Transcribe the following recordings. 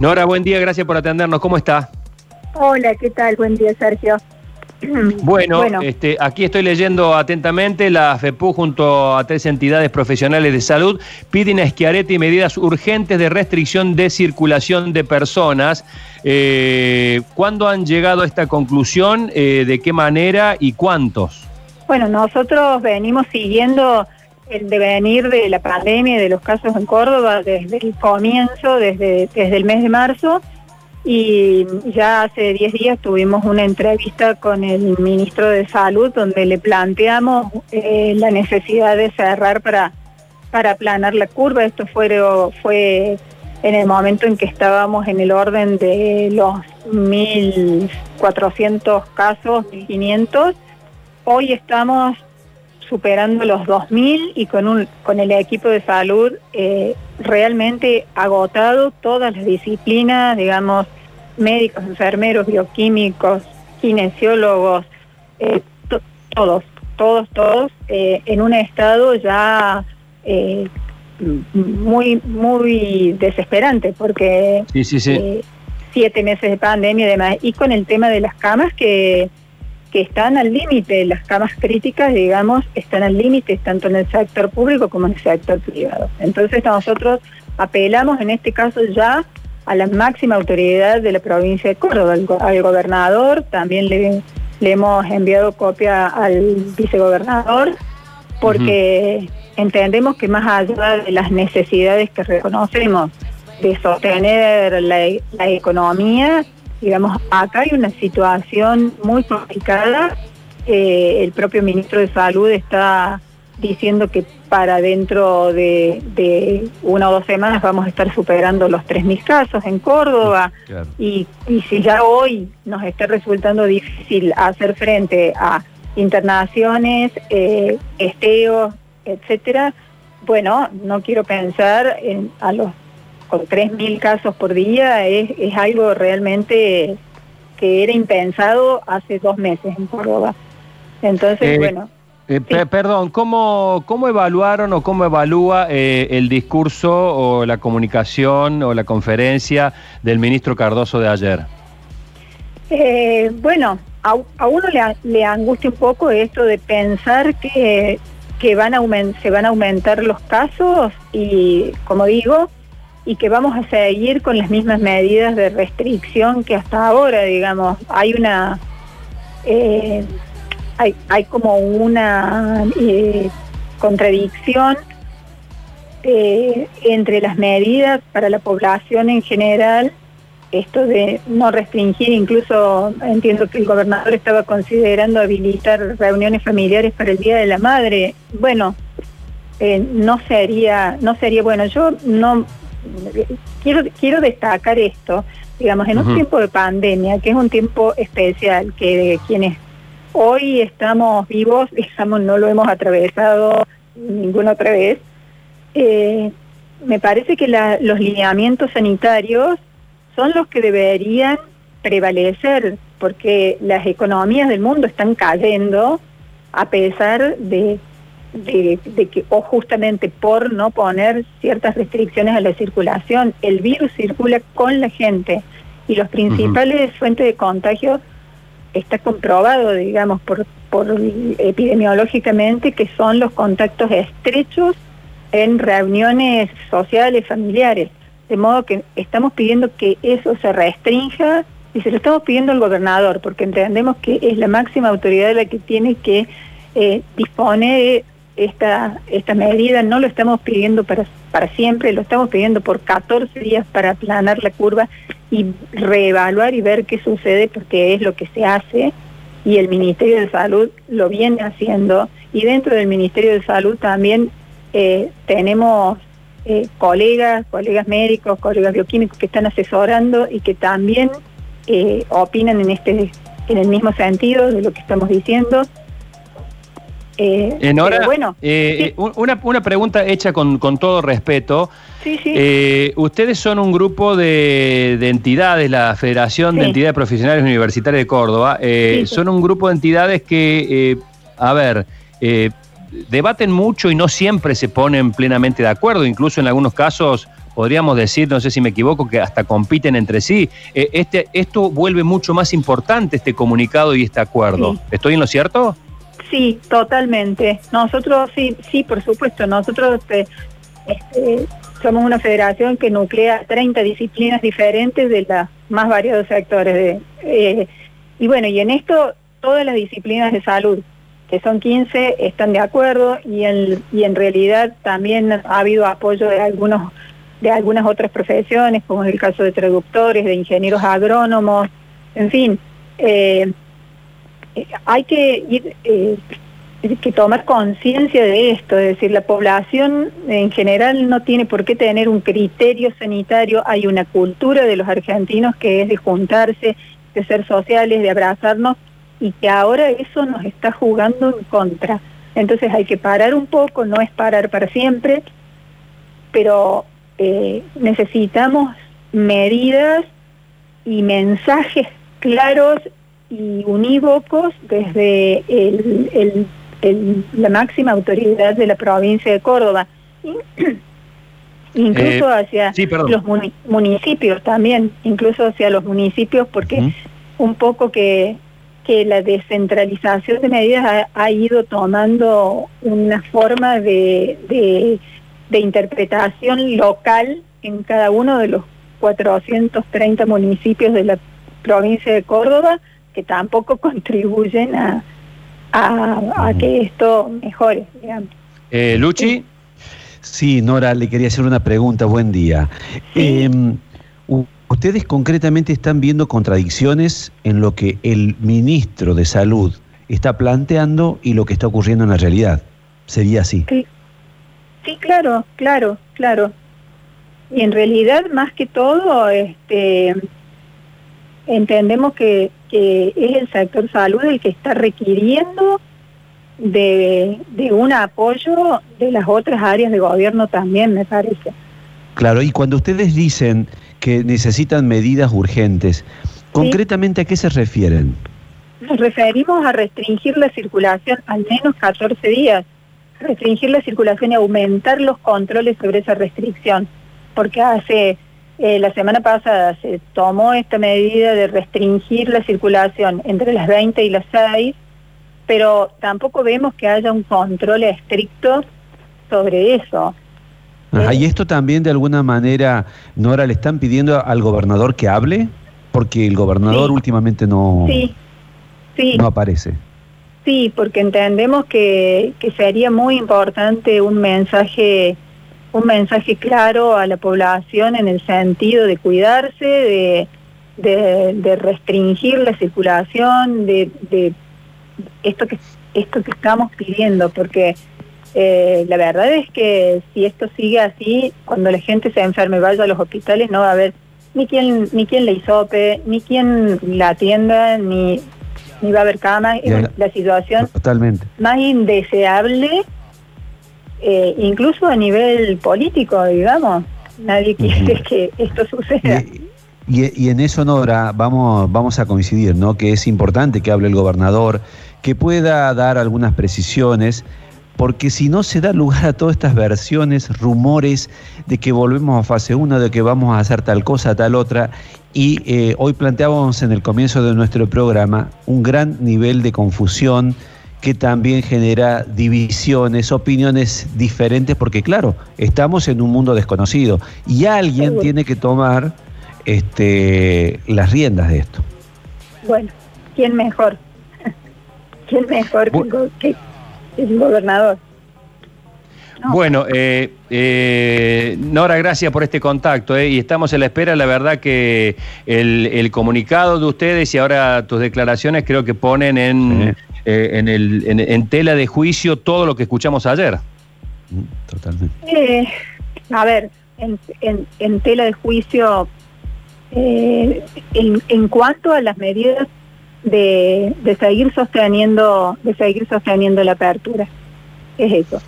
Nora, buen día, gracias por atendernos. ¿Cómo está? Hola, ¿qué tal? Buen día, Sergio. Bueno, Este, aquí estoy leyendo atentamente, la FEPU junto a tres entidades profesionales de salud piden a Esquiarete medidas urgentes de restricción de circulación de personas. Eh, ¿Cuándo han llegado a esta conclusión? Eh, ¿De qué manera y cuántos? Bueno, nosotros venimos siguiendo el devenir de la pandemia y de los casos en Córdoba desde el comienzo, desde, desde el mes de marzo, y ya hace 10 días tuvimos una entrevista con el ministro de Salud donde le planteamos eh, la necesidad de cerrar para, para aplanar la curva. Esto fue, fue en el momento en que estábamos en el orden de los 1.400 casos, 1.500. Hoy estamos superando los 2.000 y con, un, con el equipo de salud eh, realmente agotado todas las disciplinas, digamos, médicos, enfermeros, bioquímicos, kinesiólogos, eh, todos, todos, todos, eh, en un estado ya muy, muy desesperante, porque siete meses de pandemia y demás, y con el tema de las camas que que están al límite, las camas críticas, digamos, están al límite tanto en el sector público como en el sector privado. Entonces nosotros apelamos en este caso ya a la máxima autoridad de la provincia de Córdoba, al, gobernador, también le, hemos enviado copia al vicegobernador, porque entendemos que más allá de las necesidades que reconocemos de sostener la, la economía, Digamos, acá hay una situación muy complicada. Eh, el propio ministro de Salud está diciendo que para dentro de, una o dos semanas vamos a estar superando los 3.000 casos en Córdoba y, si ya hoy nos está resultando difícil hacer frente a internaciones, eh, esteos, etcétera, bueno, no quiero pensar en, a los con 3.000 casos por día es, algo realmente que era impensado hace dos meses en Córdoba. Entonces, eh, bueno. Eh, perdón, ¿cómo, ¿cómo evaluaron o cómo evalúa eh, el discurso o la comunicación o la conferencia del ministro Cardoso de ayer? bueno, a, uno le, le, angustia un poco esto de pensar que, que van a se van a aumentar los casos y, como digo, y que vamos a seguir con las mismas medidas de restricción que hasta ahora, digamos. Hay una... Eh, hay, como una eh, contradicción eh, entre las medidas para la población en general, esto de no restringir, incluso entiendo que el gobernador estaba considerando habilitar reuniones familiares para el Día de la Madre. Bueno, no sería no sería bueno. Yo no quiero, quiero destacar esto, digamos, en un tiempo de pandemia, que es un tiempo especial, que quienes hoy estamos vivos, digamos, no lo hemos atravesado ninguna otra vez, eh, me parece que los lineamientos sanitarios son los que deberían prevalecer, porque las economías del mundo están cayendo a pesar de de, que, o justamente por no poner ciertas restricciones a la circulación, el virus circula con la gente y los principales fuentes de contagio está comprobado, digamos, por, por epidemiológicamente que son los contactos estrechos en reuniones sociales, familiares. De modo que estamos pidiendo que eso se restrinja y se lo estamos pidiendo al gobernador, porque entendemos que es la máxima autoridad la que tiene que eh, dispone esta, esta medida no lo estamos pidiendo para, para siempre, lo estamos pidiendo por 14 días para aplanar la curva y reevaluar y ver qué sucede porque es lo que se hace y el Ministerio de Salud lo viene haciendo y dentro del Ministerio de Salud también eh, tenemos eh, colegas, colegas médicos, colegas bioquímicos que están asesorando y que también eh, opinan en este en el mismo sentido de lo que estamos diciendo eh, en hora, bueno, eh, una, una, pregunta hecha con, todo respeto. Sí, sí. Eh, ustedes son un grupo de, entidades, la Federación de Entidades Profesionales Universitarias de Córdoba. son un grupo de entidades que, a ver, debaten mucho y no siempre se ponen plenamente de acuerdo. Incluso en algunos casos podríamos decir, no sé si me equivoco, que hasta compiten entre sí. Eh, este, esto vuelve mucho más importante este comunicado y este acuerdo. ¿Estoy en lo cierto? Sí, totalmente. Nosotros, sí, sí, por supuesto, nosotros este, este somos una federación que nuclea 30 disciplinas diferentes de los más variados sectores. Eh, y bueno, y en esto todas las disciplinas de salud, que son 15, están de acuerdo y en, realidad también ha habido apoyo de algunos de algunas otras profesiones, como es el caso de traductores, de ingenieros agrónomos, en fin. Eh, hay que ir que tomar conciencia de esto, es decir, la población en general no tiene por qué tener un criterio sanitario, hay una cultura de los argentinos que es de juntarse, de ser sociales, de abrazarnos, y que ahora eso nos está jugando en contra. Entonces hay que parar un poco, no es parar para siempre, pero eh, necesitamos medidas y mensajes claros y unívocos desde el la máxima autoridad de la provincia de Córdoba. incluso eh, hacia los municipios también, incluso hacia los municipios, porque un poco que, que la descentralización de medidas ha, ido tomando una forma de, de, de, interpretación local en cada uno de los 430 municipios de la provincia de Córdoba, que tampoco contribuyen a, a, que esto mejore. Eh, Luchi. Sí, Nora, le quería hacer una pregunta. Buen día. Em, ¿Ustedes concretamente están viendo contradicciones en lo que el ministro de Salud está planteando y lo que está ocurriendo en la realidad? ¿Sería así? Sí, sí claro, claro, claro. Y en realidad, más que todo, este, entendemos que, es el sector salud el que está requiriendo de, un apoyo de las otras áreas de gobierno también, me parece. Claro, y cuando ustedes dicen que necesitan medidas urgentes, ¿concretamente a qué se refieren? Nos referimos a restringir la circulación al menos 14 días, restringir la circulación y aumentar los controles sobre esa restricción, porque hace eh, la semana pasada se tomó esta medida de restringir la circulación entre las 20 y las 6, pero tampoco vemos que haya un control estricto sobre eso. y esto también de alguna manera, Nora, le están pidiendo al gobernador que hable, porque el gobernador últimamente no, no aparece. Sí, porque entendemos que, que sería muy importante un mensaje un mensaje claro a la población en el sentido de cuidarse, de, restringir la circulación, de, esto que esto que estamos pidiendo, porque eh, la verdad es que si esto sigue así, cuando la gente se enferme y vaya a los hospitales, no va a haber ni quien ni quien le hisope, ni quien la atienda, ni, ni va a haber cama. La, la situación totalmente. más indeseable eh, incluso a nivel político, digamos. Nadie quiere que esto suceda. Y, en eso, Nora, vamos, vamos a coincidir, ¿no? Que es importante que hable el gobernador, que pueda dar algunas precisiones, porque si no se da lugar a todas estas versiones, rumores de que volvemos a fase 1, de que vamos a hacer tal cosa, tal otra, y eh, hoy planteábamos en el comienzo de nuestro programa un gran nivel de confusión, que también genera divisiones, opiniones diferentes, porque claro, estamos en un mundo desconocido y alguien tiene que tomar este, las riendas de esto. Bueno, ¿quién mejor? ¿Quién mejor que, el gobernador? Bueno, eh, eh, Nora, gracias por este contacto eh, y estamos en la espera. La verdad que el, comunicado de ustedes y ahora tus declaraciones creo que ponen en, eh, en, el, en, tela de juicio todo lo que escuchamos ayer. Mm, totalmente. Eh, a ver, en, en, tela de juicio, eh, en, cuanto a las medidas de, de seguir sosteniendo, de seguir sosteniendo la apertura, es eso.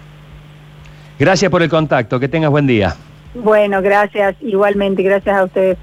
Gracias por el contacto, que tengas buen día. Bueno, gracias, igualmente, gracias a ustedes.